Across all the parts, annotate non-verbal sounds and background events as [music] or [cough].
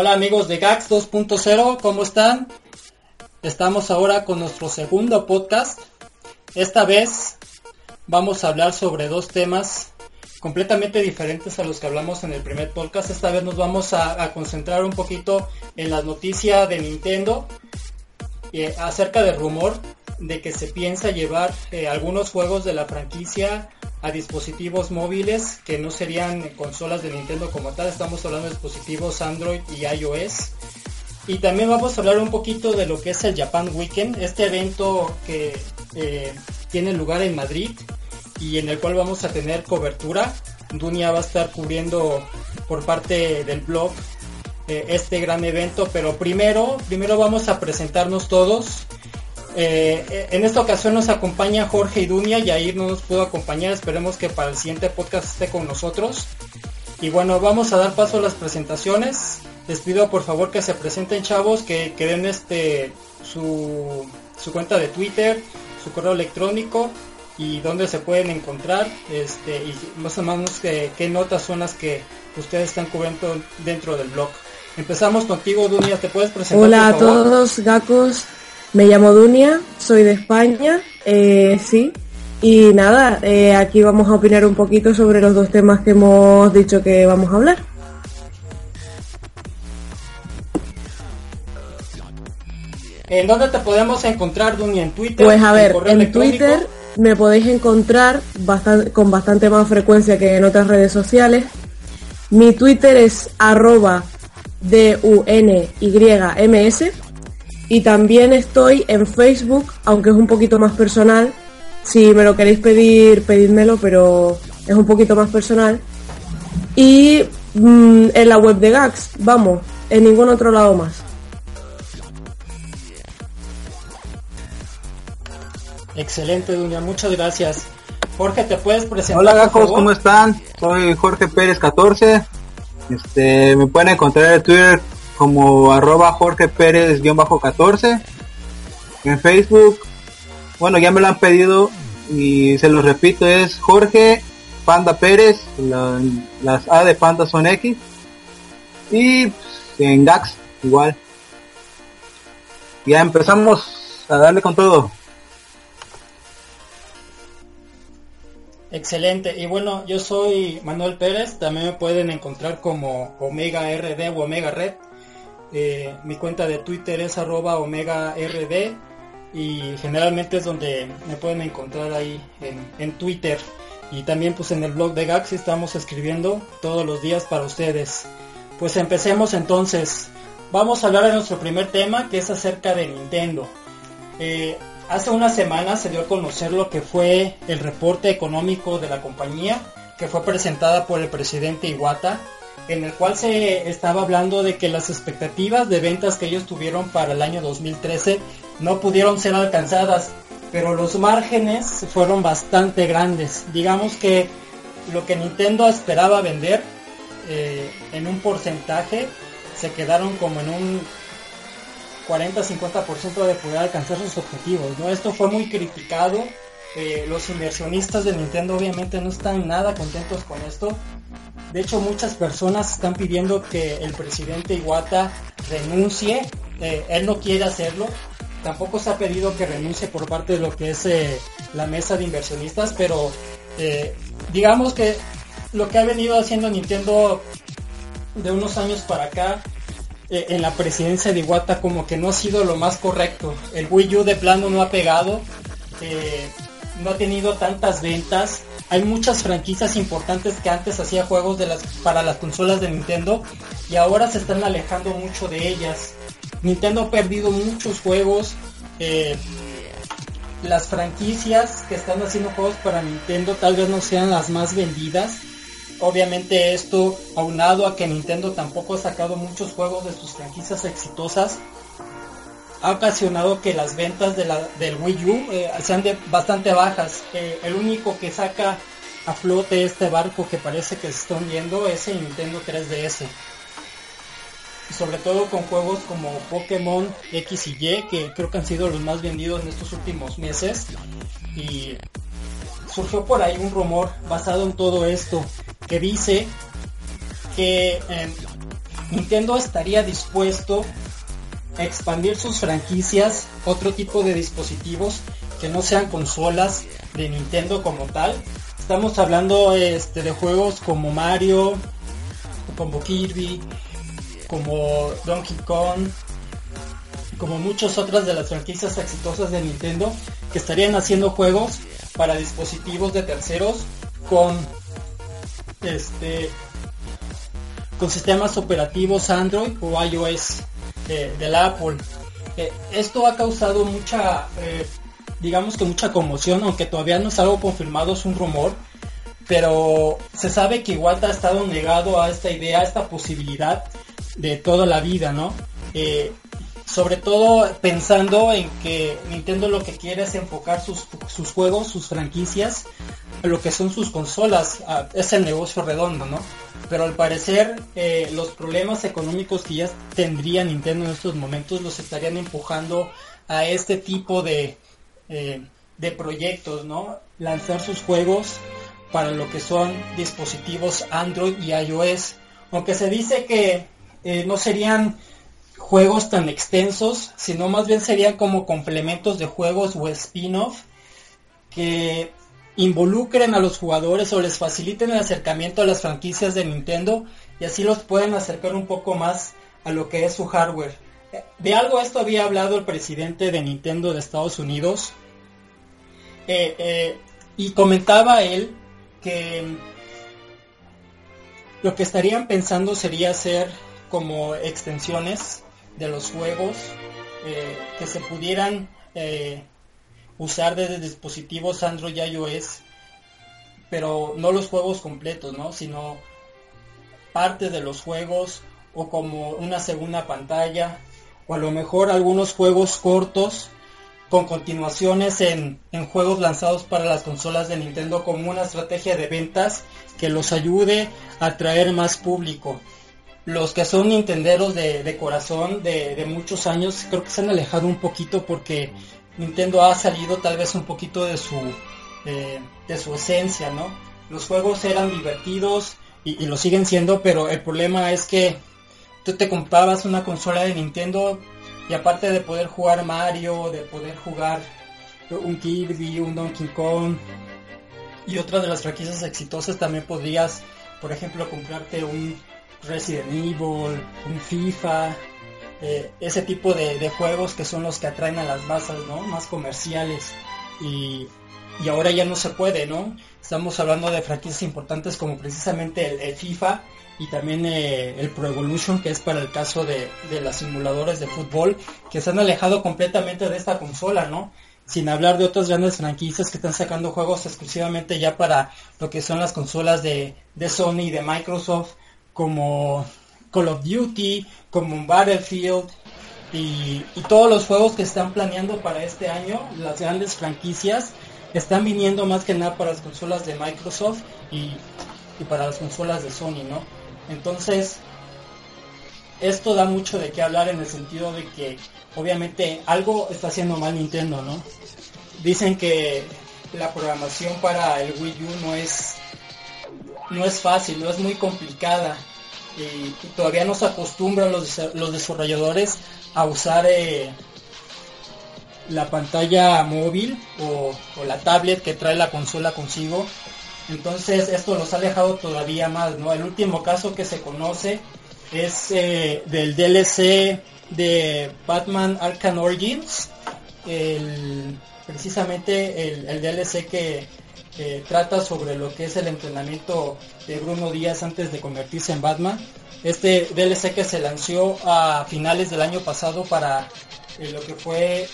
Hola amigos de GAX 2.0, ¿cómo están? Estamos ahora con nuestro segundo podcast. Esta vez vamos a hablar sobre dos temas completamente diferentes a los que hablamos en el primer podcast. Esta vez nos vamos a, concentrar un poquito en la noticia de Nintendo eh, acerca del rumor de que se piensa llevar eh, algunos juegos de la franquicia a dispositivos móviles que no serían consolas de Nintendo como tal, estamos hablando de dispositivos Android y iOS. Y también vamos a hablar un poquito de lo que es el Japan Weekend, este evento que eh, tiene lugar en Madrid y en el cual vamos a tener cobertura. Dunia va a estar cubriendo por parte del blog eh, este gran evento, pero primero, primero vamos a presentarnos todos. Eh, en esta ocasión nos acompaña Jorge y Dunia, Yair no nos pudo acompañar, esperemos que para el siguiente podcast esté con nosotros. Y bueno, vamos a dar paso a las presentaciones. Les pido por favor que se presenten chavos, que, que den este su, su cuenta de Twitter, su correo electrónico y dónde se pueden encontrar, este, y más o menos qué notas son las que ustedes están cubriendo dentro del blog. Empezamos contigo, Dunia, ¿te puedes presentar? Hola a por favor? todos, Gacos. Me llamo Dunia, soy de España, eh, sí. Y nada, eh, aquí vamos a opinar un poquito sobre los dos temas que hemos dicho que vamos a hablar. ¿En dónde te podemos encontrar, Dunia? ¿En Twitter? Pues a ver, en? Twitter me podéis encontrar con bastante más frecuencia que en otras redes sociales. Mi Twitter es arroba D-U-N-Y-M-S y también estoy en Facebook, aunque es un poquito más personal. Si me lo queréis pedir, pedídmelo, pero es un poquito más personal. Y mm, en la web de Gax, vamos, en ningún otro lado más. Excelente, Dunia, muchas gracias. Jorge, ¿te puedes presentar? Hola gajos? ¿cómo están? Soy Jorge Pérez 14. Este, me pueden encontrar en Twitter como arroba Jorge Pérez 14. En Facebook, bueno ya me lo han pedido y se los repito, es Jorge Panda Pérez, la- las A de Panda son X. Y en Gax igual. Ya empezamos a darle con todo. Excelente. Y bueno, yo soy Manuel Pérez. También me pueden encontrar como Omega RD o Omega Red. Eh, mi cuenta de Twitter es arroba Omega RD. Y generalmente es donde me pueden encontrar ahí en, en Twitter. Y también pues en el blog de Gaxi estamos escribiendo todos los días para ustedes. Pues empecemos entonces. Vamos a hablar de nuestro primer tema que es acerca de Nintendo. Eh, hace una semana se dio a conocer lo que fue el reporte económico de la compañía, que fue presentada por el presidente Iwata, en el cual se estaba hablando de que las expectativas de ventas que ellos tuvieron para el año 2013 no pudieron ser alcanzadas. pero los márgenes fueron bastante grandes. Digamos que lo que Nintendo esperaba vender eh, en un porcentaje se quedaron como en un 40-50% de poder alcanzar sus objetivos. ¿no? Esto fue muy criticado. Eh, los inversionistas de Nintendo obviamente no están nada contentos con esto. De hecho, muchas personas están pidiendo que el presidente Iwata renuncie. Eh, él no quiere hacerlo. Tampoco se ha pedido que renuncie por parte de lo que es eh, la mesa de inversionistas, pero digamos que lo que ha venido haciendo Nintendo de unos años para acá en la presidencia de Iwata como que no ha sido lo más correcto. El Wii U de plano no ha pegado, no ha tenido tantas ventas. Hay muchas franquicias importantes que antes hacía juegos de las, para las consolas de Nintendo y ahora se están alejando mucho de ellas. Nintendo ha perdido muchos juegos. Eh, las franquicias que están haciendo juegos para Nintendo tal vez no sean las más vendidas Obviamente esto, aunado a que Nintendo tampoco ha sacado muchos juegos de sus franquicias exitosas, ha ocasionado que las ventas de la, del Wii U eh, sean de bastante bajas. Eh, el único que saca a flote este barco que parece que se está hundiendo es el Nintendo 3DS. Sobre todo con juegos como Pokémon X y Y, que creo que han sido los más vendidos en estos últimos meses. Y surgió por ahí un rumor basado en todo esto que dice que em, Nintendo estaría dispuesto expandir sus franquicias, otro tipo de dispositivos que no sean consolas de Nintendo como tal. Estamos hablando este, de juegos como Mario, como Kirby, como Donkey Kong, como muchas otras de las franquicias exitosas de Nintendo que estarían haciendo juegos para dispositivos de terceros con este con sistemas operativos Android o iOS de, del Apple. Eh, esto ha causado mucha, eh, digamos que mucha conmoción, aunque todavía no es algo confirmado, es un rumor. Pero se sabe que Iwata ha estado negado a esta idea, a esta posibilidad de toda la vida, ¿no? Eh, sobre todo pensando en que Nintendo lo que quiere es enfocar sus, sus juegos, sus franquicias lo que son sus consolas, es el negocio redondo, ¿no? Pero al parecer eh, los problemas económicos que ya tendría Nintendo en estos momentos los estarían empujando a este tipo de, eh, de proyectos, ¿no? Lanzar sus juegos para lo que son dispositivos Android y iOS. Aunque se dice que eh, no serían juegos tan extensos, sino más bien serían como complementos de juegos o spin-off que involucren a los jugadores o les faciliten el acercamiento a las franquicias de Nintendo y así los pueden acercar un poco más a lo que es su hardware. De algo esto había hablado el presidente de Nintendo de Estados Unidos eh, eh, y comentaba él que lo que estarían pensando sería hacer como extensiones de los juegos eh, que se pudieran usar desde dispositivos Android y iOS, pero no los juegos completos, ¿no? Sino partes de los juegos o como una segunda pantalla o a lo mejor algunos juegos cortos con continuaciones en, en, juegos lanzados para las consolas de Nintendo como una estrategia de ventas que los ayude a atraer más público. Los que son nintenderos de, de corazón de, de, muchos años creo que se han alejado un poquito porque Nintendo ha salido tal vez un poquito de su, eh, de su esencia, ¿no? Los juegos eran divertidos y, lo siguen siendo, pero el problema es que tú te comprabas una consola de Nintendo y aparte de poder jugar Mario, de poder jugar un Kirby, un Donkey Kong y otras de las franquicias exitosas, también podrías, por ejemplo, comprarte un Resident Evil, un FIFA, eh, ese tipo de, juegos que son los que atraen a las masas, ¿no? Más comerciales. Y, ahora ya no se puede, ¿no? Estamos hablando de franquicias importantes como precisamente el, FIFA y también eh, el Pro Evolution, que es para el caso de, de los simuladores de fútbol, que se han alejado completamente de esta consola, ¿no? Sin hablar de otras grandes franquicias que están sacando juegos exclusivamente ya para lo que son las consolas de, de Sony y de Microsoft, como Call of Duty, como Battlefield, y, y todos los juegos que están planeando para este año, las grandes franquicias, están viniendo más que nada para las consolas de Microsoft y, y para las consolas de Sony, ¿no? Entonces, esto da mucho de qué hablar en el sentido de que obviamente algo está haciendo mal Nintendo, ¿no? Dicen que la programación para el Wii U no es no es fácil, no es muy complicada y, y todavía no se acostumbran los, los desarrolladores a usar eh, la pantalla móvil o, o la tablet que trae la consola consigo. Entonces esto los ha alejado todavía más, ¿no? El último caso que se conoce es eh, del DLC de Batman Arkham Origins, el- precisamente el, el DLC que trata sobre lo que es el entrenamiento de Bruno Díaz antes de convertirse en Batman. Este DLC que se lanzó a finales del año pasado para eh, lo que fue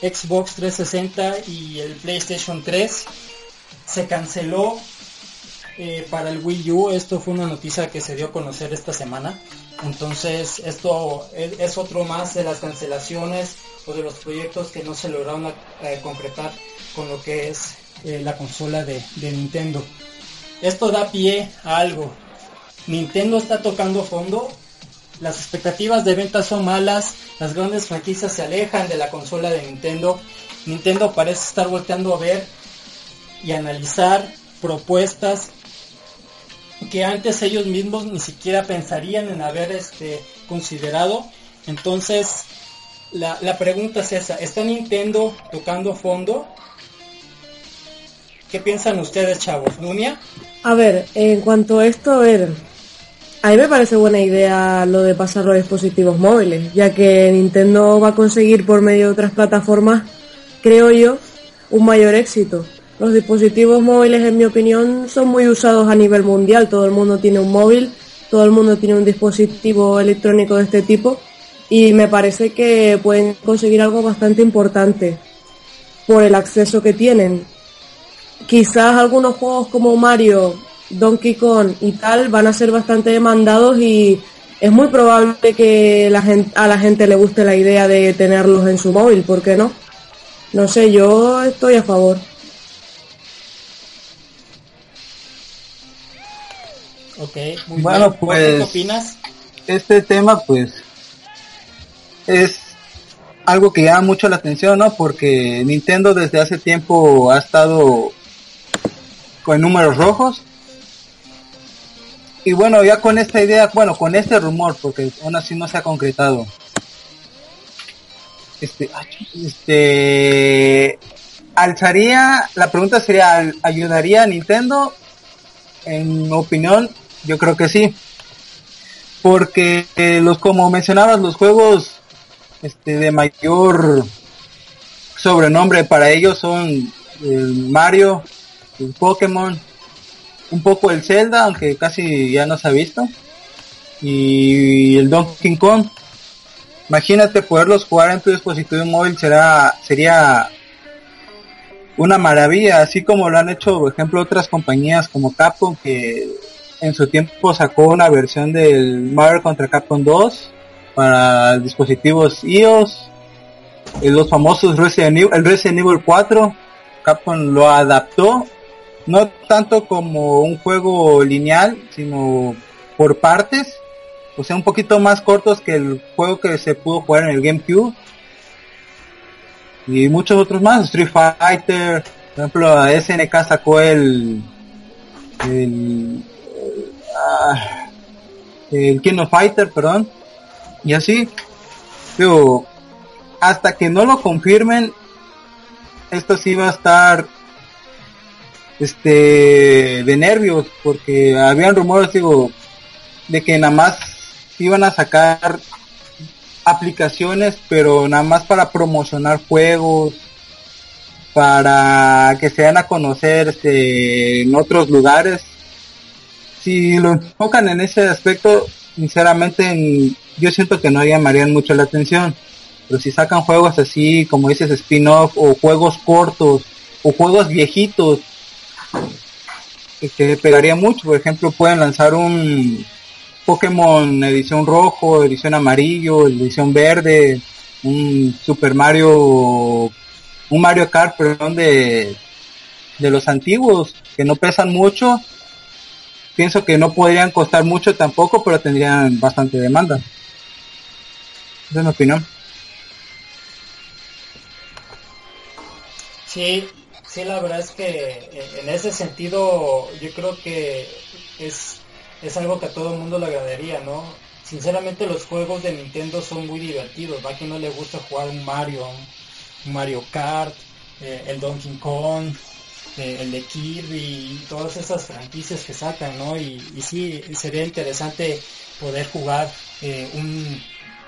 Xbox 360 y el PlayStation 3 se canceló eh, para el Wii U. Esto fue una noticia que se dio a conocer esta semana. Entonces esto es, es otro más de las cancelaciones o de los proyectos que no se lograron eh, concretar con lo que es eh, la consola de, de Nintendo. Esto da pie a algo. Nintendo está tocando fondo. Las expectativas de ventas son malas. Las grandes franquicias se alejan de la consola de Nintendo. Nintendo parece estar volteando a ver y analizar propuestas que antes ellos mismos ni siquiera pensarían en haber este considerado. Entonces, la, la pregunta es esa, ¿está Nintendo tocando fondo? ¿Qué piensan ustedes, chavos? ¿Nunia? A ver, en cuanto a esto, a ver, a mí me parece buena idea lo de pasarlo a dispositivos móviles, ya que Nintendo va a conseguir por medio de otras plataformas, creo yo, un mayor éxito. Los dispositivos móviles, en mi opinión, son muy usados a nivel mundial. Todo el mundo tiene un móvil, todo el mundo tiene un dispositivo electrónico de este tipo y me parece que pueden conseguir algo bastante importante por el acceso que tienen quizás algunos juegos como Mario, Donkey Kong y tal van a ser bastante demandados y es muy probable que la gente, a la gente le guste la idea de tenerlos en su móvil, ¿por qué no? No sé, yo estoy a favor. Ok, muy Bueno, bien. Jorge, ¿Qué pues- opinas? este tema pues es algo que llama mucho la atención, ¿no? Porque Nintendo desde hace tiempo ha estado con números rojos. Y bueno, ya con esta idea, bueno, con este rumor, porque aún así no se ha concretado. Este, ay, este, alzaría, la pregunta sería, ¿al- ¿ayudaría a Nintendo? En opinión, yo creo que sí porque eh, los como mencionabas los juegos este de mayor sobrenombre para ellos son el Mario el Pokémon un poco el Zelda aunque casi ya no se ha visto. Y el Donkey Kong. Imagínate poderlos jugar en tu dispositivo móvil será sería una maravilla así como lo han hecho por ejemplo otras compañías como Capcom que en su tiempo sacó una versión del Marvel contra Capcom 2 para dispositivos iOS, eh, los famosos Resident Evil, el Resident Evil 4, Capcom lo adaptó, no tanto como un juego lineal, sino por partes, o sea, un poquito más cortos que el juego que se pudo jugar en el GameCube. Y muchos otros más, Street Fighter, por ejemplo, SNK sacó el, el ah, el King of Fighter, perdón, y así, digo, hasta que no lo confirmen, esto sí va a estar, este, de nervios, porque habían rumores, digo, de que nada más iban a sacar aplicaciones, pero nada más para promocionar juegos, para que se den a conocer este, en otros lugares, si lo enfocan en ese aspecto, sinceramente en- yo siento que no llamarían mucho la atención. Pero si sacan juegos así, como dices, spin-off o juegos cortos o juegos viejitos, que, que pegaría mucho. Por ejemplo, pueden lanzar un Pokémon edición rojo, edición amarillo, edición verde, un Super Mario, un Mario Kart, perdón, de, de los antiguos, que no pesan mucho. Pienso que no podrían costar mucho tampoco, pero tendrían bastante demanda. Esa es mi opinión. Sí, sí, la verdad es que eh, en ese sentido yo creo que es, es algo que a todo el mundo le agradaría, ¿no? Sinceramente los juegos de Nintendo son muy divertidos, va que no le gusta jugar un Mario, un Mario Kart, eh, el Donkey Kong, eh, el de Kirby y todas esas franquicias que sacan, ¿no? Y, sí, sería interesante poder jugar un,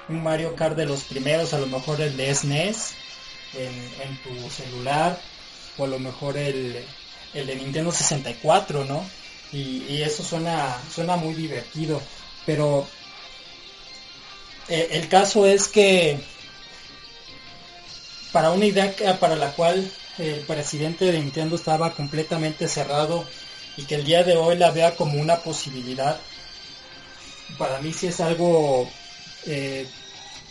un Mario Kart de los primeros, a lo mejor el de SNES, en, en tu celular o a lo mejor el, el de Nintendo 64, ¿no? Y, eso suena, suena muy divertido. Pero eh, el caso es que para una idea para la cual el presidente de Nintendo estaba completamente cerrado y que el día de hoy la vea como una posibilidad, para mí sí es algo eh,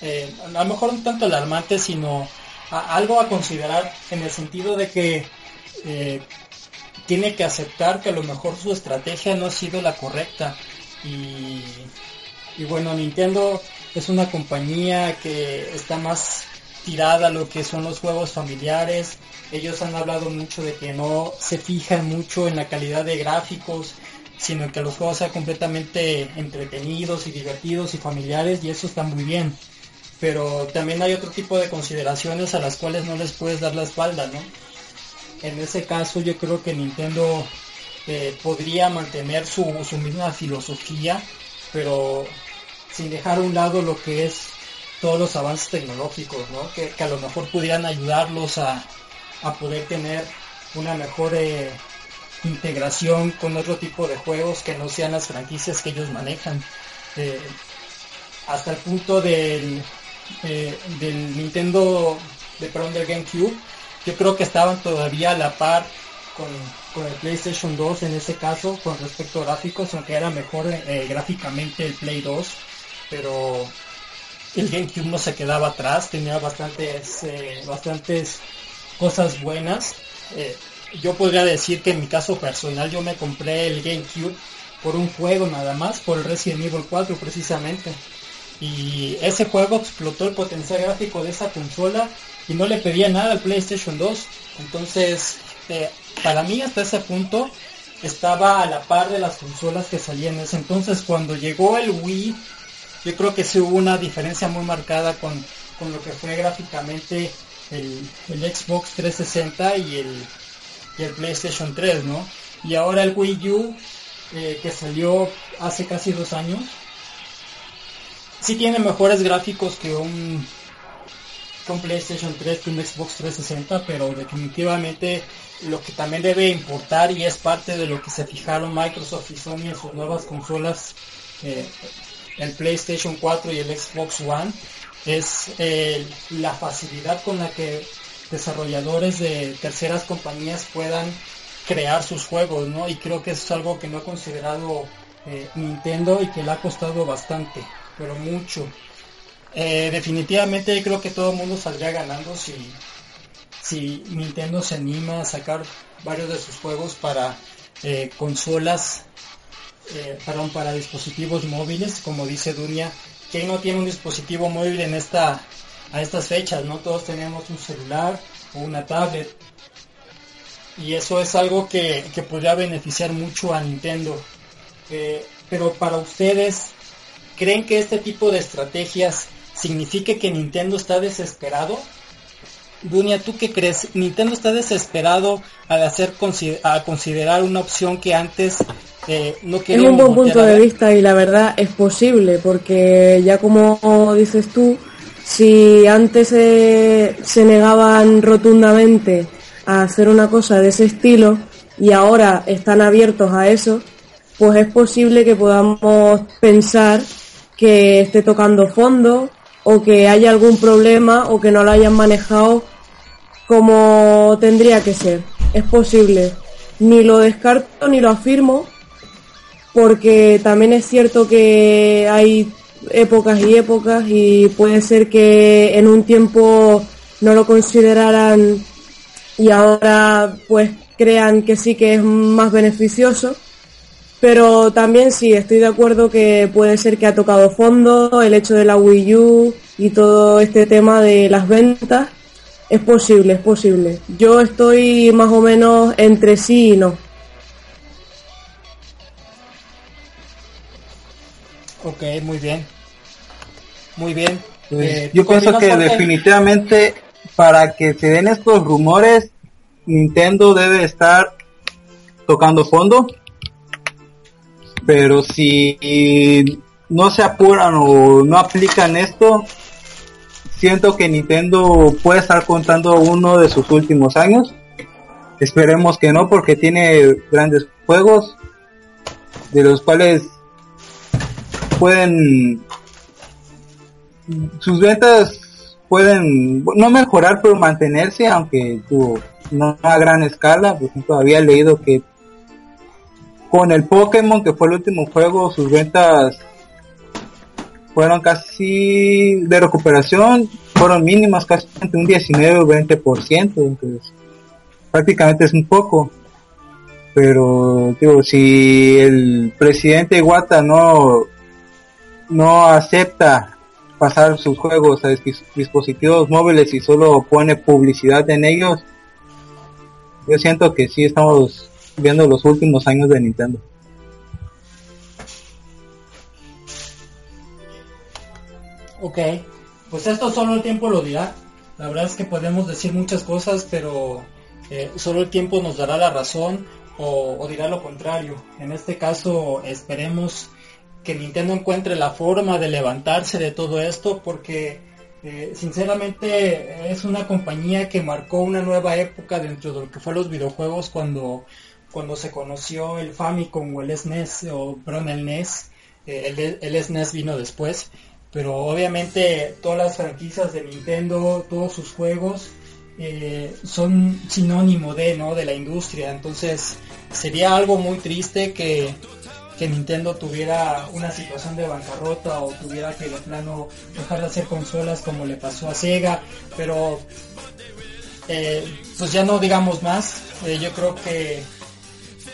eh, a lo mejor un tanto alarmante, sino algo a considerar en el sentido de que eh, tiene que aceptar que a lo mejor su estrategia no ha sido la correcta. Y, y bueno Nintendo es una compañía que está más tirada a lo que son los juegos familiares. Ellos han hablado mucho de que no se fijan mucho en la calidad de gráficos sino que los juegos sean completamente entretenidos y divertidos y familiares y eso está muy bien pero también hay otro tipo de consideraciones a las cuales no les puedes dar la espalda, ¿no? En ese caso yo creo que Nintendo eh, podría mantener su, su misma filosofía, pero sin dejar a un lado lo que es todos los avances tecnológicos, ¿no? Que, a lo mejor pudieran ayudarlos a, a poder tener una mejor eh, integración con otro tipo de juegos que no sean las franquicias que ellos manejan. Eh, hasta el punto del, eh, del Nintendo, de perdón, del GameCube, yo creo que estaban todavía a la par con, el PlayStation 2 en ese caso, con respecto a gráficos, aunque era mejor eh, gráficamente el Play 2, pero el GameCube no se quedaba atrás, tenía bastantes, eh, bastantes cosas buenas. Yo podría decir que en mi caso personal yo me compré el GameCube por un juego nada más, por el Resident Evil 4 precisamente. Y ese juego explotó el potencial gráfico de esa consola y no le pedía nada al PlayStation 2. Entonces, eh, para mí hasta ese punto estaba a la par de las consolas que salían en ese entonces. Cuando llegó el Wii, yo creo que sí hubo una diferencia muy marcada con, con lo que fue gráficamente el, el Xbox 360 y el, y el PlayStation 3, ¿no? Y ahora el Wii U, eh, que salió hace casi dos años, sí tiene mejores gráficos que un, que PlayStation 3, que un Xbox 360, pero definitivamente lo que también debe importar y es parte de lo que se fijaron Microsoft y Sony en sus nuevas consolas, eh, el PlayStation 4 y el Xbox One, es eh, la facilidad con la que desarrolladores de terceras compañías puedan crear sus juegos, ¿no? Y creo que es algo que no ha considerado eh, Nintendo y que le ha costado bastante, pero mucho. Eh, definitivamente creo que todo el mundo saldría ganando si, si Nintendo se anima a sacar varios de sus juegos para eh, consolas, eh, para dispositivos móviles, como dice Dunia, ¿quién no tiene un dispositivo móvil en esta, a estas fechas? No todos tenemos un celular o una tablet. Y eso es algo que, que podría beneficiar mucho a Nintendo. Pero para ustedes, ¿creen que este tipo de estrategias signifique que Nintendo está desesperado? Dunia, ¿tú qué crees? ¿Nintendo está desesperado al hacer a considerar una opción que antes eh, no Es quería un buen punto de vista y la verdad es posible porque ya como dices tú, si antes se, se negaban rotundamente a hacer una cosa de ese estilo y ahora están abiertos a eso, pues es posible que podamos pensar que esté tocando fondo o que haya algún problema o que no lo hayan manejado como tendría que ser. Es posible. Ni lo descarto ni lo afirmo, porque también es cierto que hay épocas y épocas y puede ser que en un tiempo no lo consideraran y ahora pues crean que sí que es más beneficioso. Pero también sí, estoy de acuerdo que puede ser que ha tocado fondo el hecho de la Wii U y todo este tema de las ventas. Es posible, es posible. Yo estoy más o menos entre sí y no. Ok, muy bien. Muy bien. Pues, Eh, yo ¿tú pienso que definitivamente para que se den estos rumores, Nintendo debe estar tocando fondo. Pero si no se apuran o no aplican esto, siento que Nintendo puede estar contando uno de sus últimos años. Esperemos que no, porque tiene grandes juegos, de los cuales pueden sus ventas pueden no mejorar pero mantenerse aunque tuvo no a gran escala por ejemplo había leído que con el Pokémon que fue el último juego sus ventas fueron casi de recuperación fueron mínimas casi entre un 19 o 20 por ciento entonces prácticamente es un poco. Pero digo si el presidente Iwata no no acepta pasar sus juegos a dis- dispositivos móviles y solo pone publicidad en ellos, yo siento que sí estamos viendo los últimos años de Nintendo. Ok, pues esto solo el tiempo lo dirá. La verdad es que podemos decir muchas cosas, pero eh, solo el tiempo nos dará la razón o, dirá lo contrario. En este caso esperemos que Nintendo encuentre la forma de levantarse de todo esto porque eh, sinceramente es una compañía que marcó una nueva época dentro de lo que fue los videojuegos cuando, cuando se conoció el Famicom o el SNES o perdón, el NES. eh, el, el SNES vino después pero obviamente todas las franquicias de Nintendo, todos sus juegos eh, son sinónimo de, ¿no? de la industria, entonces sería algo muy triste que, que Nintendo tuviera una situación de bancarrota o tuviera que de plano dejar de hacer consolas como le pasó a Sega, pero eh, pues ya no digamos más, yo creo que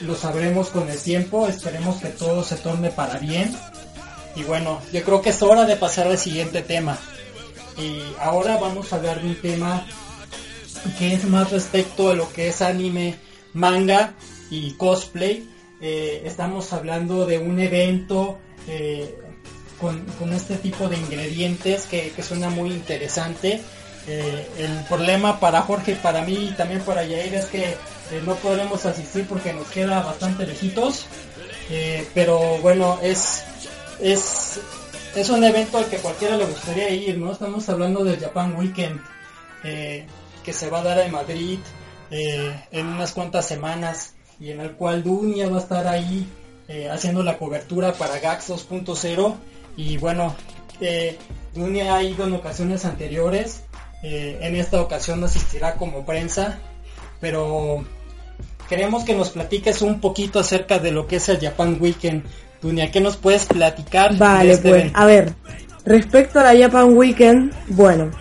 lo sabremos con el tiempo, esperemos que todo se torne para bien y bueno, yo creo que es hora de pasar al siguiente tema. Y ahora vamos a hablar de un tema que es más respecto a lo que es anime, manga y cosplay. Eh, estamos hablando de un evento eh, con, este tipo de ingredientes que, suena muy interesante. Eh, el problema para Jorge para mí y también para Yair es que eh, no podremos asistir porque nos queda bastante lejitos. Eh, pero bueno, es es, es un evento al que cualquiera le gustaría ir, ¿no? Estamos hablando del Japan Weekend, eh, que se va a dar en Madrid en unas cuantas semanas y en el cual Dunia va a estar ahí haciendo la cobertura para GAX 2.0 y bueno, Dunia ha ido en ocasiones anteriores, en esta ocasión asistirá como prensa, pero queremos que nos platiques un poquito acerca de lo que es el Japan Weekend. Dunia, ¿qué nos puedes platicar? de Vale, este pues evento? a ver, respecto a la Japan Weekend, bueno,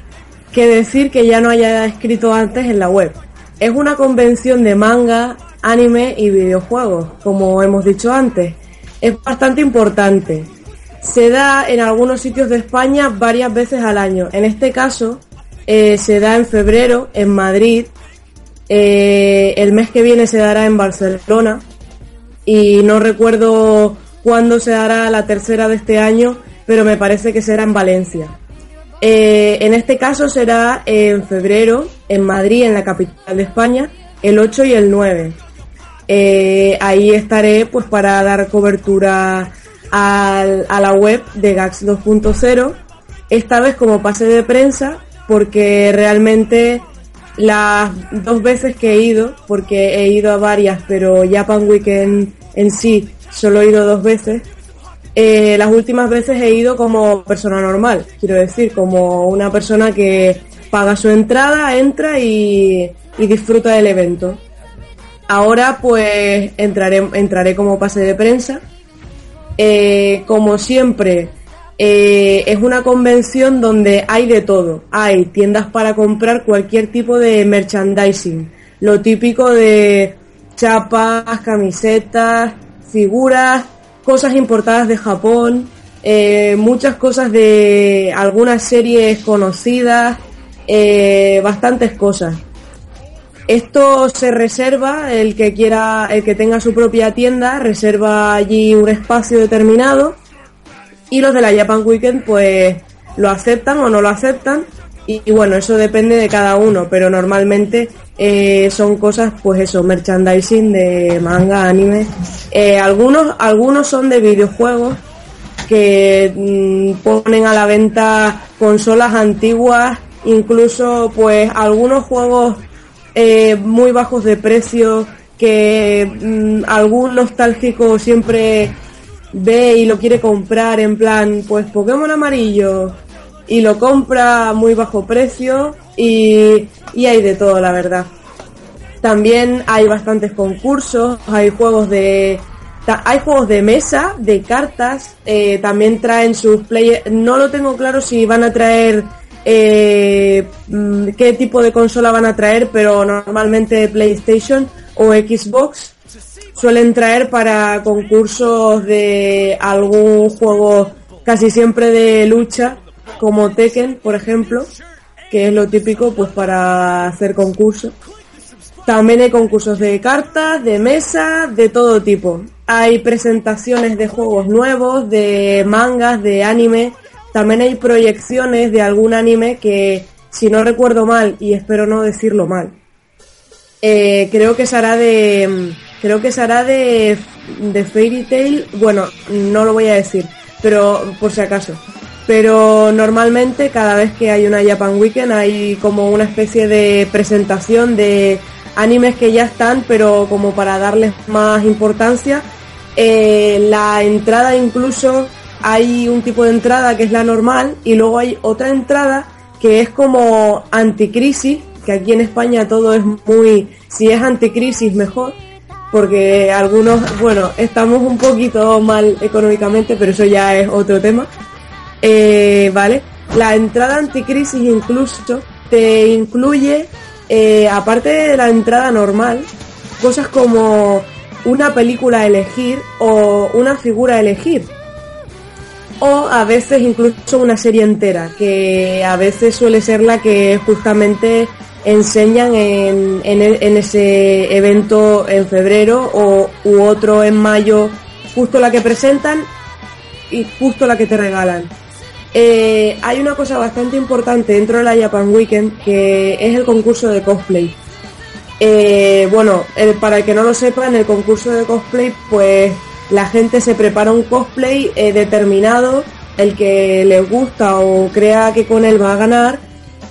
que decir que ya no haya escrito antes en la web. Es una convención de manga, anime y videojuegos, como hemos dicho antes. Es bastante importante. Se da en algunos sitios de España varias veces al año. En este caso, eh, se da en febrero en Madrid. Eh, el mes que viene se dará en Barcelona. Y no recuerdo cuándo se dará la tercera de este año, pero me parece que será en Valencia. Eh, en este caso será en febrero, en Madrid, en la capital de España, el 8 y el 9. Eh, ahí estaré pues para dar cobertura a la web de GAX 2.0, esta vez como pase de prensa, porque realmente las dos veces que he ido, porque he ido a varias, pero Japan Weekend en sí solo he ido dos veces, eh, las últimas veces he ido como persona normal, quiero decir, como una persona que paga su entrada, entra y, y disfruta del evento. Ahora pues entraré, entraré como pase de prensa Eh, como siempre, eh, es una convención donde hay de todo. Hay tiendas para comprar cualquier tipo de merchandising. Lo típico de chapas, camisetas, figuras, cosas importadas de Japón, eh, muchas cosas de algunas series conocidas, eh, bastantes cosas. Esto se reserva, el que quiera, el que tenga su propia tienda, reserva allí un espacio determinado y los de la Japan Weekend pues lo aceptan o no lo aceptan y, bueno, eso depende de cada uno, pero normalmente eh, son cosas pues eso, merchandising de manga, anime. Eh, algunos, algunos son de videojuegos que mm, ponen a la venta consolas antiguas, incluso pues algunos juegos eh, muy bajos de precio que mm, algún nostálgico siempre ve y lo quiere comprar en plan pues Pokémon amarillo y lo compra a muy bajo precio y, y hay de todo la verdad. También hay bastantes concursos, hay juegos de hay juegos de mesa, de cartas, eh, también traen sus players. No lo tengo claro si van a traer eh, mm, qué tipo de consola van a traer, pero normalmente PlayStation o Xbox suelen traer para concursos de algún juego casi siempre de lucha, como Tekken, por ejemplo, que es lo típico pues para hacer concursos. También hay concursos de cartas, de mesa, de todo tipo. Hay presentaciones de juegos nuevos, de mangas, de anime. También hay proyecciones de algún anime que, si no recuerdo mal, y espero no decirlo mal, eh, creo que será de creo que será de de Fairy Tail bueno no lo voy a decir pero por si acaso. Pero normalmente cada vez que hay una Japan Weekend hay como una especie de presentación de animes que ya están pero como para darles más importancia. Eh, la entrada incluso hay un tipo de entrada que es la normal y luego hay otra entrada que es como anticrisis que aquí en España todo es muy, si es anticrisis mejor, porque algunos, bueno, estamos un poquito mal económicamente, pero eso ya es otro tema. Eh, ¿Vale? La entrada anticrisis incluso te incluye, eh, aparte de la entrada normal, cosas como una película a elegir o una figura a elegir o a veces incluso una serie entera, que a veces suele ser la que justamente enseñan en, en, e- en ese evento en febrero o u otro en mayo, justo la que presentan y justo la que te regalan. Eh, hay una cosa bastante importante dentro de la Japan Weekend que es el concurso de cosplay. Eh, bueno, para el que no lo sepa, en el concurso de cosplay, pues la gente se prepara un cosplay eh, determinado, el que les gusta o crea que con él va a ganar,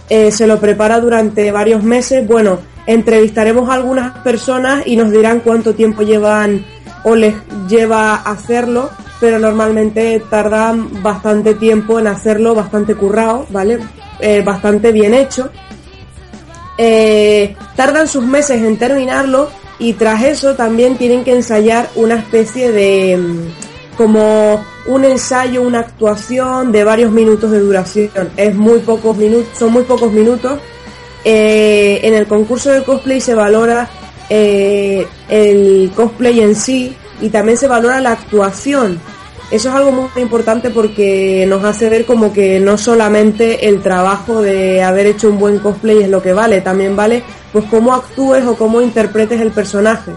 eh, se lo prepara durante varios meses. Bueno, entrevistaremos a algunas personas y nos dirán cuánto tiempo llevan o les lleva hacerlo, pero normalmente tardan bastante tiempo en hacerlo, bastante currado, ¿vale? Eh, bastante bien hecho eh, tardan sus meses en terminarlo y tras eso también tienen que ensayar una especie de mm, como un ensayo, una actuación de varios minutos de duración. Es muy pocos minutos, son muy pocos minutos. Eh, en el concurso de cosplay se valora eh, el cosplay en sí y también se valora la actuación. Eso es algo muy importante porque nos hace ver como que no solamente el trabajo de haber hecho un buen cosplay es lo que vale, también vale pues cómo actúes o cómo interpretes el personaje.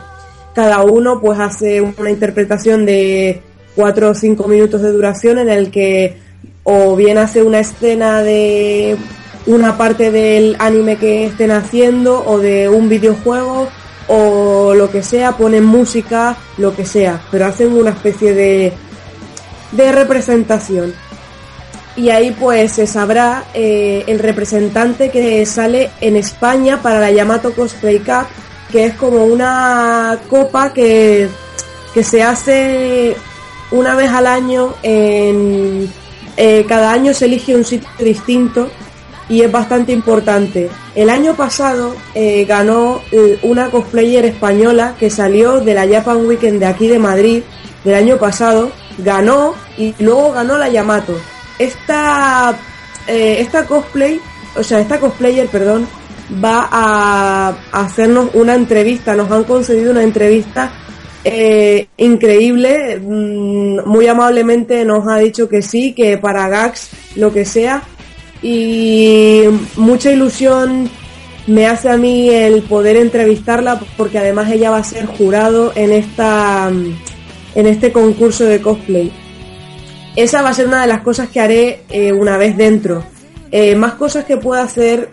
Cada uno pues hace una interpretación de cuatro o cinco minutos de duración en el que o bien hace una escena de una parte del anime que estén haciendo o de un videojuego o lo que sea, ponen música, lo que sea, pero hacen una especie de de representación. Y ahí pues se sabrá eh, el representante que sale en España para la Yamato Cosplay Cup, que es como una copa que, que se hace una vez al año. En, eh, cada año se elige un sitio distinto y es bastante importante. El año pasado eh, ganó eh, una cosplayer española que salió de la Japan Weekend de aquí de Madrid del año pasado, ganó y luego ganó la Yamato. Esta, esta cosplay, o sea, esta cosplayer, perdón, va a, hacernos una entrevista, nos han concedido una entrevista eh, increíble, mm, muy amablemente nos ha dicho que sí, que para Gax lo que sea y mucha ilusión me hace a mí el poder entrevistarla porque además ella va a ser jurado en esta en este concurso de cosplay. Esa va a ser una de las cosas que haré eh, una vez dentro. Eh, más cosas que pueda hacer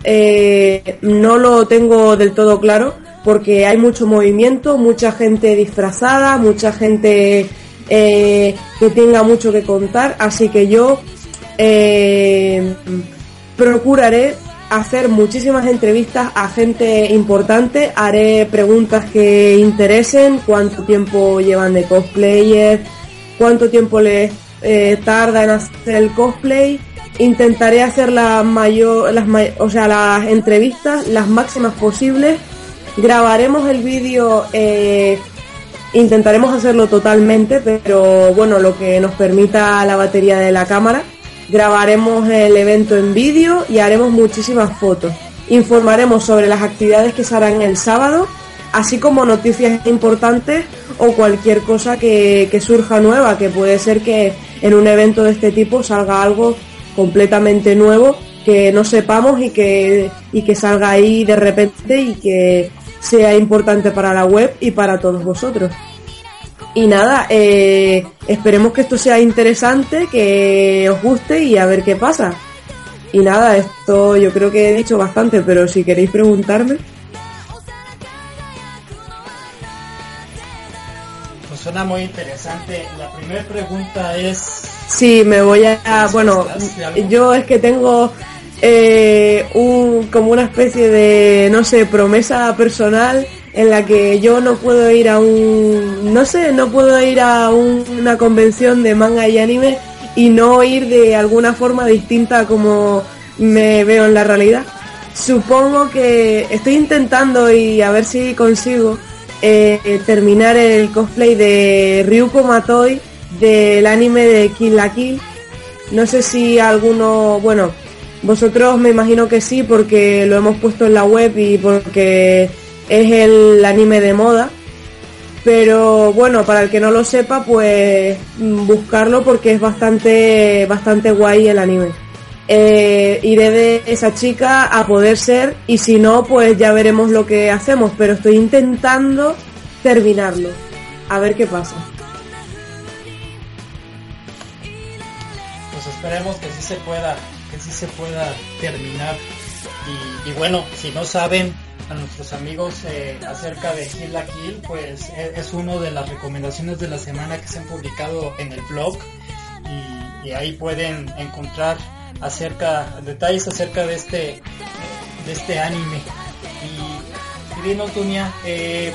no lo tengo del todo claro porque hay mucho movimiento, mucha gente disfrazada, mucha gente que tenga mucho que contar, así que yo procuraré hacer muchísimas entrevistas a gente importante, haré preguntas que interesen, cuánto tiempo llevan de cosplayer, cuánto tiempo les eh, tarda en hacer el cosplay, intentaré hacer la mayor, las, o sea, las entrevistas las máximas posibles, grabaremos el vídeo, eh, intentaremos hacerlo totalmente, pero bueno, lo que nos permita la batería de la cámara Grabaremos el evento en vídeo y haremos muchísimas fotos. Informaremos sobre las actividades que se harán el sábado, así como noticias importantes o cualquier cosa que, surja nueva, que puede ser que en un evento de este tipo salga algo completamente nuevo que no sepamos y que, y que salga ahí de repente y que sea importante para la web y para todos vosotros. Y nada, eh, esperemos que esto sea interesante, que os guste y a ver qué pasa. Y nada, esto yo creo que he dicho bastante, pero si queréis preguntarme. Pues suena muy interesante. La primera pregunta es... Sí, me voy a... Bueno, yo es que tengo eh, un, como una especie de, no sé, promesa personal en la que yo no puedo ir a un, no sé, no puedo ir a una convención de manga y anime y no ir de alguna forma distinta como me veo en la realidad. Supongo que estoy intentando y a ver si consigo eh, terminar el cosplay de Ryuko Matoi del anime de Kill la Kill. No sé si alguno, bueno, vosotros me imagino que sí porque lo hemos puesto en la web y porque es el anime de moda. Pero bueno, para el que no lo sepa, pues mm, buscarlo porque es bastante, bastante guay el anime. Eh, iré de esa chica a poder ser y si no, pues ya veremos lo que hacemos. Pero estoy intentando terminarlo. A ver qué pasa. Pues esperemos que sí se pueda, que sí se pueda terminar. y bueno, si no saben, a nuestros amigos eh, acerca de Kill la Kill, pues e, es, una de las recomendaciones de la semana que se han publicado en el blog y, ahí pueden encontrar acerca detalles acerca de este de este anime y, bien Otunia eh,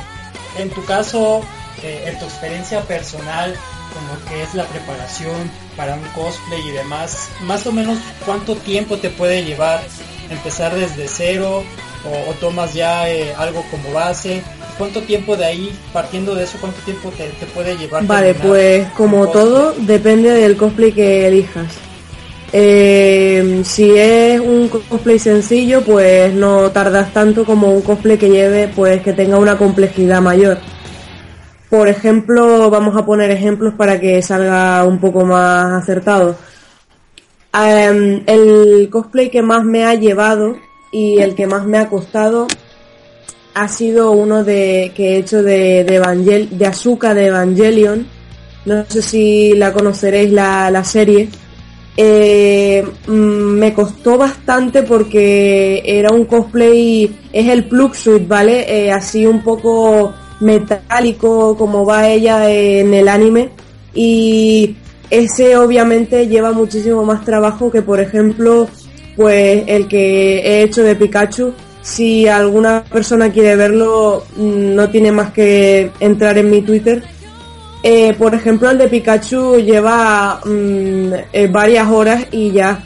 en tu caso eh, en tu experiencia personal con lo que es la preparación para un cosplay y demás más o menos cuánto tiempo te puede llevar empezar desde cero o, tomas ya eh, algo como base? ¿Cuánto tiempo de ahí, partiendo de eso, cuánto tiempo te, puede llevar? Vale, pues como todo, depende del cosplay que elijas. Eh, si es un cosplay sencillo, pues no tardas tanto como un cosplay que lleve, pues que tenga una complejidad mayor. Por ejemplo, vamos a poner ejemplos para que salga un poco más acertado. Em, el cosplay que más me ha llevado y el que más me ha costado ha sido uno de que he hecho de, de, Evangel de Azuka de Evangelion. No sé si la conoceréis la, la serie. Eh, mm, me costó bastante porque era un cosplay, es el plug suit, ¿vale? Eh, así un poco metálico como va ella en el anime. Y ese obviamente lleva muchísimo más trabajo que por ejemplo pues el que he hecho de Pikachu. Si alguna persona quiere verlo, mm, no tiene más que entrar en mi Twitter. Eh, por ejemplo, el de Pikachu lleva mm, eh, varias horas y ya.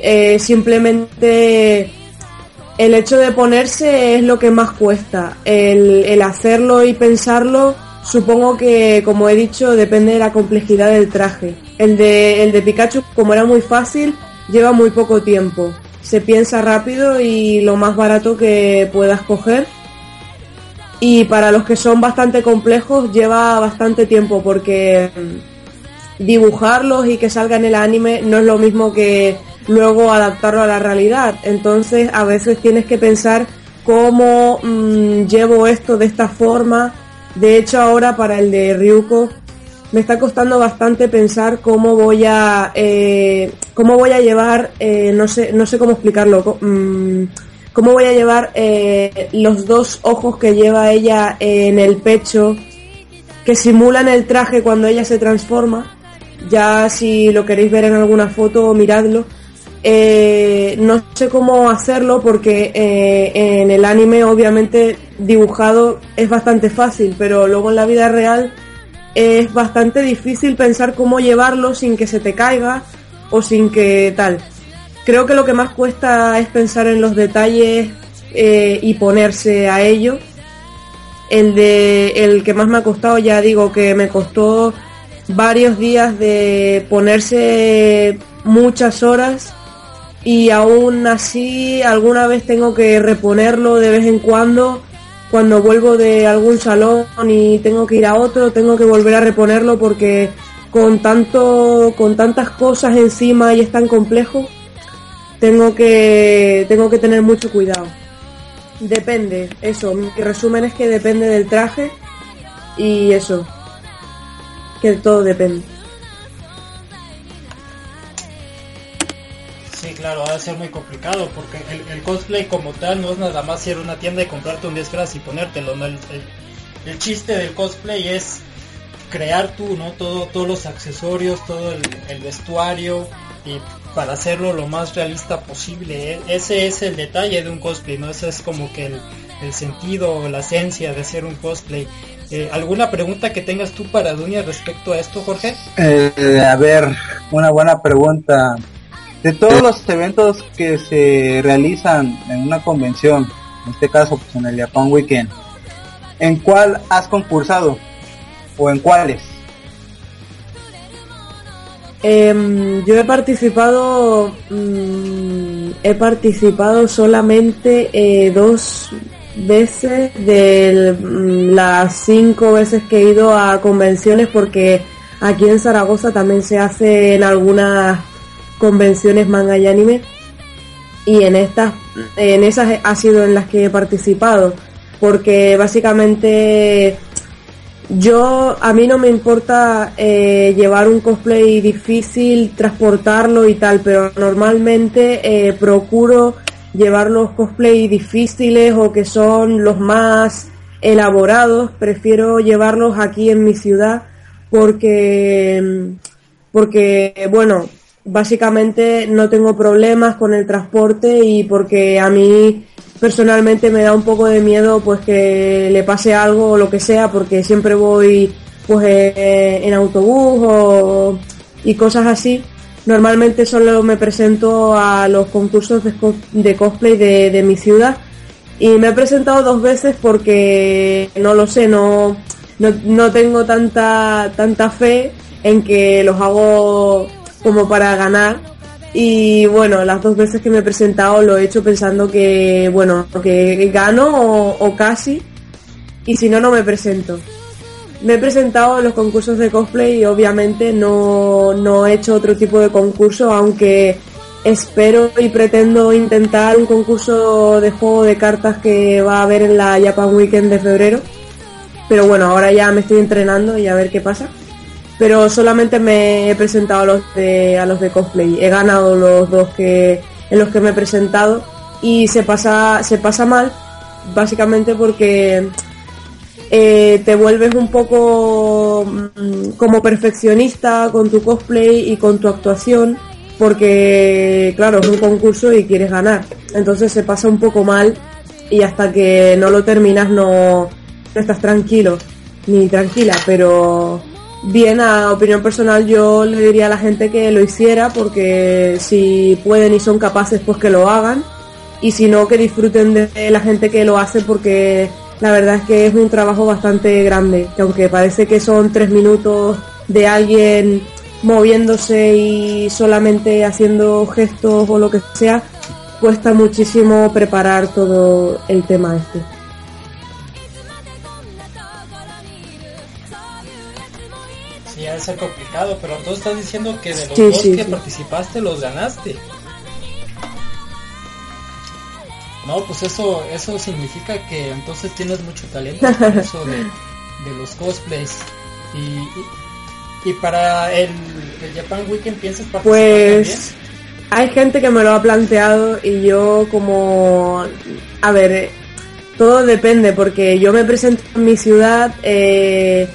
Eh, simplemente el hecho de ponerse es lo que más cuesta. El, hacerlo y pensarlo Supongo que, como he dicho, depende de la complejidad del traje. El de, el de Pikachu, como era muy fácil, lleva muy poco tiempo. Se piensa rápido y lo más barato que puedas coger. Y para los que son bastante complejos lleva bastante tiempo porque mm, dibujarlos y que salga en el anime no es lo mismo que luego adaptarlo a la realidad. Entonces a veces tienes que pensar cómo mm, llevo esto de esta forma. De hecho ahora para el de Ryuko me está costando bastante pensar cómo voy a eh, cómo voy a llevar eh, no sé no sé cómo explicarlo mm, cómo voy a llevar eh, los dos ojos que lleva ella en el pecho que simulan el traje cuando ella se transforma ya si lo queréis ver en alguna foto miradlo Eh, no sé cómo hacerlo porque eh, en el anime obviamente dibujado es bastante fácil pero luego en la vida real es bastante difícil pensar cómo llevarlo sin que se te caiga o sin que tal. Creo que lo que más cuesta es pensar en los detalles eh, y ponerse a ello. El de el que más me ha costado, ya digo que me costó varios días de ponerse muchas horas y aún así alguna vez tengo que reponerlo de vez en cuando cuando vuelvo de algún salón y tengo que ir a otro, tengo que volver a reponerlo porque con tanto, con tantas cosas encima y es tan complejo, tengo que, tengo que tener mucho cuidado. Depende, eso, mi resumen es que depende del traje y eso, que todo depende. Claro, ha de ser muy complicado porque el, cosplay como tal no es nada más ir a una tienda y comprarte un disfraz y ponértelo. El, chiste del cosplay es crear tú, ¿no? Todo, todos los accesorios, todo el, vestuario y para hacerlo lo más realista posible. ¿eh? Ese es el detalle de un cosplay, ¿no? Ese es como que el, sentido, la esencia de hacer un cosplay. Eh, ¿Alguna pregunta que tengas tú para Dunia respecto a esto, Jorge? Eh, a ver, una buena pregunta. De todos los eventos que se realizan en una convención, en este caso pues en el Japan Weekend, ¿en cuál has concursado? ¿O en cuáles? Em, yo he participado, mm, he participado solamente eh, dos veces de mm, las cinco veces que he ido a convenciones porque aquí en Zaragoza también se hacen algunas convenciones manga y anime. Y en estas en esas ha sido en las que he participado porque básicamente yo, a mí no me importa eh, llevar un cosplay difícil, transportarlo y tal, pero normalmente eh, procuro llevar los cosplay difíciles o que son los más elaborados, prefiero llevarlos aquí en mi ciudad porque, porque bueno, básicamente no tengo problemas con el transporte y porque a mí personalmente me da un poco de miedo pues que le pase algo o lo que sea porque siempre voy pues eh, en autobús o, y cosas así. Normalmente solo me presento a los concursos de cosplay de, de mi ciudad y me he presentado dos veces porque no lo sé no no, no tengo tanta tanta fe en que los hago como para ganar y bueno, las dos veces que me he presentado lo he hecho pensando que, bueno, que gano o, casi, y si no, no me presento. Me he presentado en los concursos de cosplay y obviamente no, no he hecho otro tipo de concurso, aunque espero y pretendo intentar un concurso de juego de cartas que va a haber en la Japan Weekend de febrero. Pero bueno, ahora ya me estoy entrenando y a ver qué pasa pero solamente me he presentado a los de a los de cosplay. He ganado los dos que en los que me he presentado y se pasa se pasa mal básicamente porque eh, te vuelves un poco mm, como perfeccionista con tu cosplay y con tu actuación porque claro es un concurso y quieres ganar. Entonces se pasa un poco mal y hasta que no lo terminas no, no estás tranquilo ni tranquila pero bien a opinión personal yo le diría a la gente que lo hiciera porque si pueden y son capaces pues que lo hagan y si no que disfruten de la gente que lo hace porque la verdad es que es un trabajo bastante grande, que aunque parece que son tres minutos de alguien moviéndose y solamente haciendo gestos o lo que sea, cuesta muchísimo preparar todo el tema este. Ser complicado, pero tú estás diciendo que de los Sí, dos sí, que sí. participaste los ganaste. No, pues eso eso significa que entonces tienes mucho talento con [laughs] eso de, de los cosplays. Y, y, y para el, el Japan Weekend piensas participar Pues hay gente que me lo ha planteado y yo como, a ver, eh, todo depende porque yo me presento en mi ciudad, eh,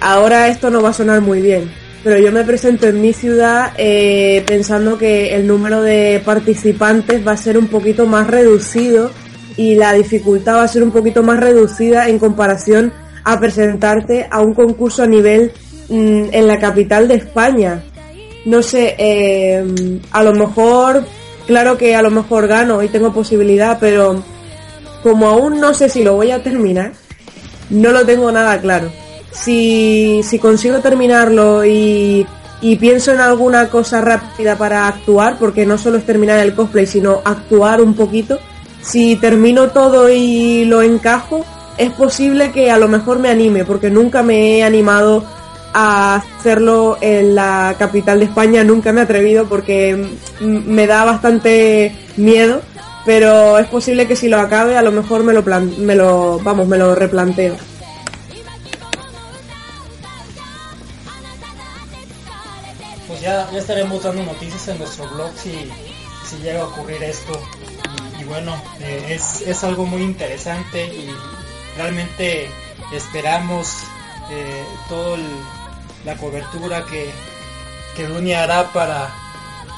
ahora esto no va a sonar muy bien, pero yo me presento en mi ciudad eh, pensando que el número de participantes va a ser un poquito más reducido y la dificultad va a ser un poquito más reducida en comparación a presentarte a un concurso a nivel mm, en la capital de España. No sé, eh, a lo mejor, claro que a lo mejor gano y tengo posibilidad, pero como aún no sé si lo voy a terminar, no lo tengo nada claro. Si, si consigo terminarlo y, pienso en alguna cosa rápida para actuar, porque no solo es terminar el cosplay, sino actuar un poquito, si termino todo y lo encajo, es posible que a lo mejor me anime, porque nunca me he animado a hacerlo en la capital de España, nunca me he atrevido porque me da bastante miedo, pero es posible que si lo acabe a lo mejor me lo me lo vamos, me lo replanteo. Ya, estaremos dando noticias en nuestro blog si, si llega a ocurrir esto. Y, bueno, eh, es, es algo muy interesante y realmente esperamos eh, toda la cobertura que, que Dunia hará para,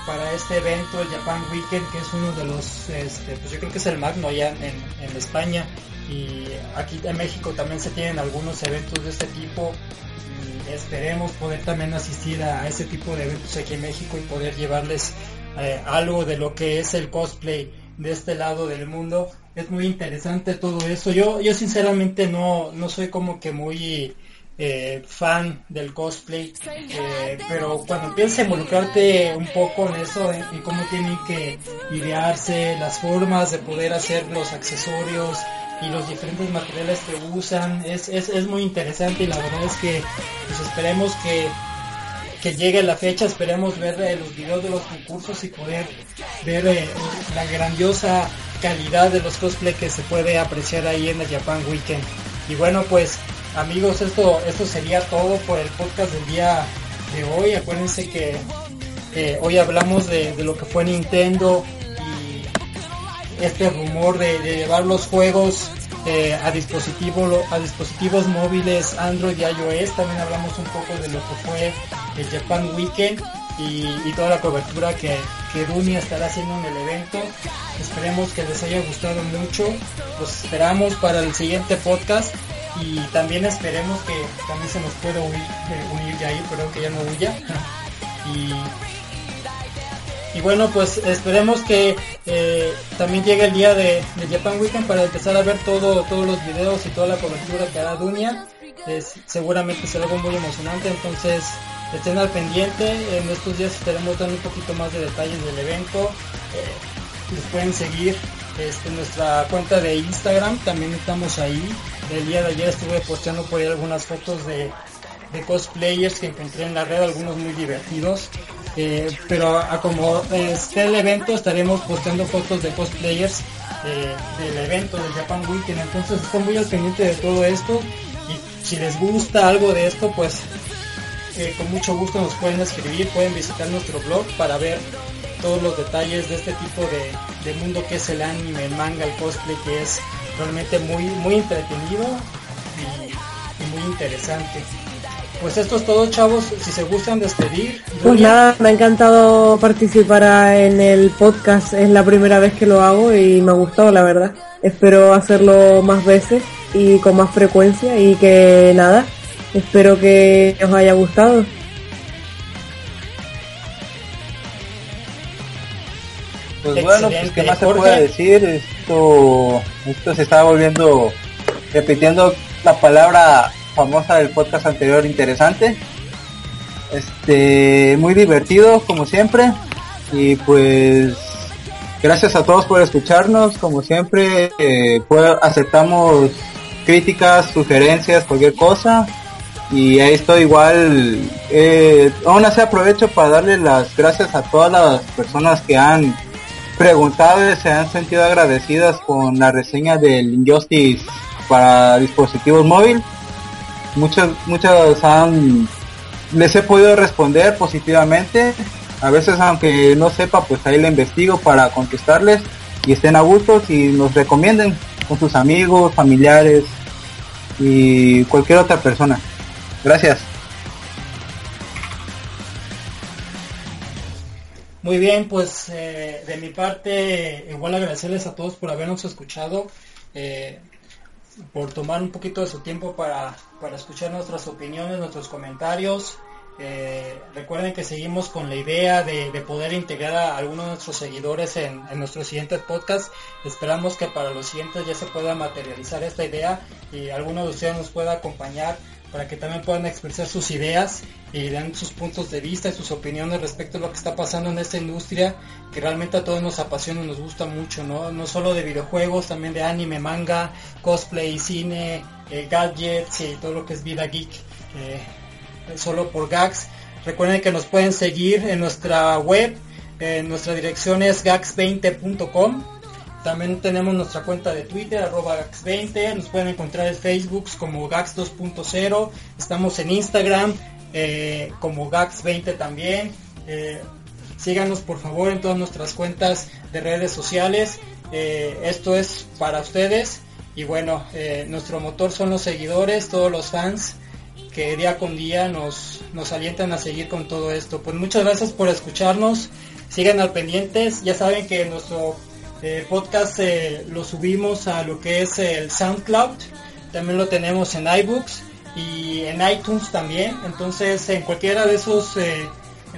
para este evento, el Japan Weekend, que es uno de los, este, pues yo creo que es el magno allá en, en España. Y aquí en México también se tienen algunos eventos de este tipo esperemos poder también asistir a ese tipo de eventos aquí en México y poder llevarles eh, algo de lo que es el cosplay de este lado del mundo. Es muy interesante todo eso. Yo, yo sinceramente no, no soy como que muy eh, fan del cosplay, eh, pero cuando empiezas a involucrarte un poco en eso, en, en cómo tienen que idearse, las formas de poder hacer los accesorios, y los diferentes materiales que usan es, es, es muy interesante y la verdad es que pues esperemos que, que llegue la fecha, esperemos ver eh, los videos de los concursos y poder ver eh, la grandiosa calidad de los cosplay que se puede apreciar ahí en el Japan Weekend. Y bueno pues amigos esto, esto sería todo por el podcast del día de hoy. Acuérdense que hoy hablamos de, de lo que fue Nintendo este rumor de, llevar los juegos eh, a, dispositivo, a dispositivos móviles Android y iOS. También hablamos un poco de lo que fue el Japan Weekend y, toda la cobertura que, que estará haciendo en el evento. Esperemos que les haya gustado mucho. Los esperamos para el siguiente podcast y también esperemos que también se nos pueda unir, eh, unir ya ahí, perdón que ya no huya. [laughs] y y bueno, pues esperemos que eh, también llegue el día de, Japan Weekend para empezar a ver todo, todos los videos y toda la cobertura que hará Dunia. Es, seguramente será algo muy emocionante, entonces estén al pendiente. En estos días estaremos dando un poquito más de detalles del evento. Eh, les pueden seguir este, nuestra cuenta de Instagram, también estamos ahí. El día de ayer estuve posteando por ahí algunas fotos de, de cosplayers que encontré en la red, algunos muy divertidos. Eh, pero a, a como esté el evento estaremos posteando fotos de cosplayers eh, del evento del Japan Weekend. Entonces estén muy al pendiente de todo esto. Y si les gusta algo de esto pues eh, con mucho gusto nos pueden escribir pueden visitar nuestro blog para ver todos los detalles de este tipo de, mundo que es el anime, el manga, el cosplay que es realmente muy muy entretenido y muy interesante pues esto es todo, chavos. Si se gustan despedir. Pues nada, me ha encantado participar en el podcast. Es la primera vez que lo hago y me ha gustado, la verdad. Espero hacerlo más veces y con más frecuencia y que nada, espero que os haya gustado. Pues bueno, pues qué más se puede decir, esto, esto se está volviendo repitiendo la palabra famosa del podcast anterior, interesante. Este, muy divertido como siempre. Y pues gracias a todos por escucharnos, como siempre, eh, pues, aceptamos críticas, sugerencias, cualquier cosa. Y ahí estoy igual, eh, aún así aprovecho para darle las gracias a todas las personas que han preguntado y se han sentido agradecidas con la reseña del Injustice para dispositivos móviles. Muchas, muchas han, les he podido responder positivamente. A veces aunque no sepa, pues ahí le investigo para contestarles y estén a gusto y nos recomienden con sus amigos, familiares y cualquier otra persona. Gracias. Muy bien, pues eh, de mi parte, igual agradecerles a todos por habernos escuchado, eh, por tomar un poquito de su tiempo para, para escuchar nuestras opiniones, nuestros comentarios. Eh, recuerden que seguimos con la idea de, de poder integrar a algunos de nuestros seguidores en, en nuestros siguientes podcasts. Esperamos que para los siguientes ya se pueda materializar esta idea y alguno de ustedes nos pueda acompañar para que también puedan expresar sus ideas y den sus puntos de vista y sus opiniones respecto a lo que está pasando en esta industria que realmente a todos nos apasiona y nos gusta mucho, ¿no? No solo de videojuegos, también de anime, manga, cosplay, cine, eh, gadgets y todo lo que es vida geek, eh, solo por gags. Recuerden que nos pueden seguir en nuestra web, en nuestra dirección es gags20.com también tenemos nuestra cuenta de Twitter, arroba Gax20. Nos pueden encontrar en Facebook como Gax 2.0. Estamos en Instagram eh, como Gax20 también. Eh, síganos por favor en todas nuestras cuentas de redes sociales. Eh, esto es para ustedes. Y bueno, nuestro motor son los seguidores, todos los fans que día con día nos, nos alientan a seguir con todo esto. Pues muchas gracias por escucharnos. Sigan al pendientes. Ya saben que nuestro eh, podcast eh, lo subimos a lo que es el SoundCloud, también lo tenemos en iBooks y en iTunes también, entonces en cualquiera de esos eh,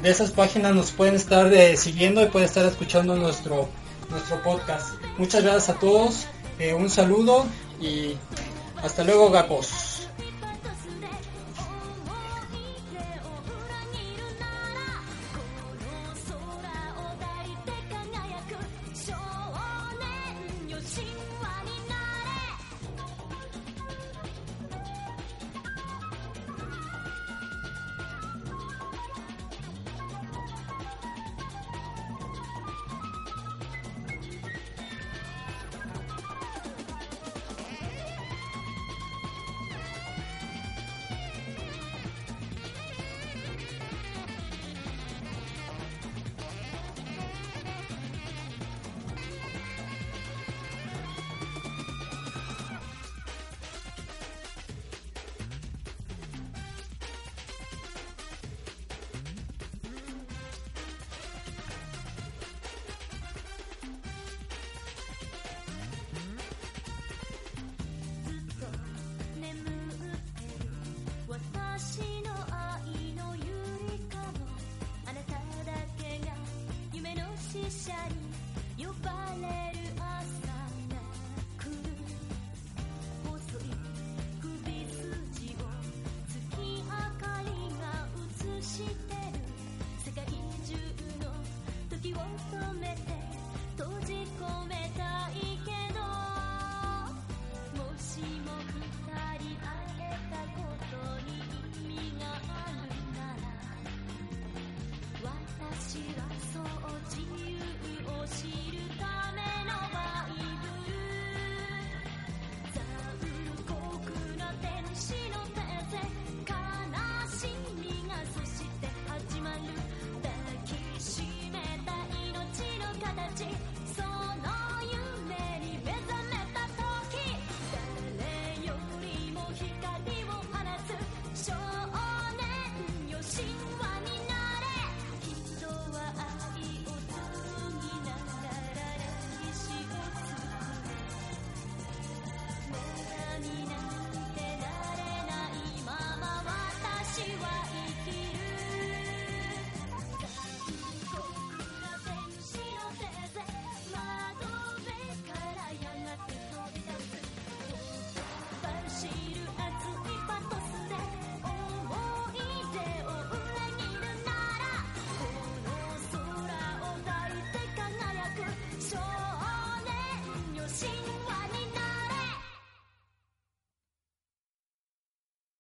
de esas páginas nos pueden estar siguiendo y pueden estar escuchando nuestro nuestro podcast. Muchas gracias a todos, un saludo y hasta luego gapos. party.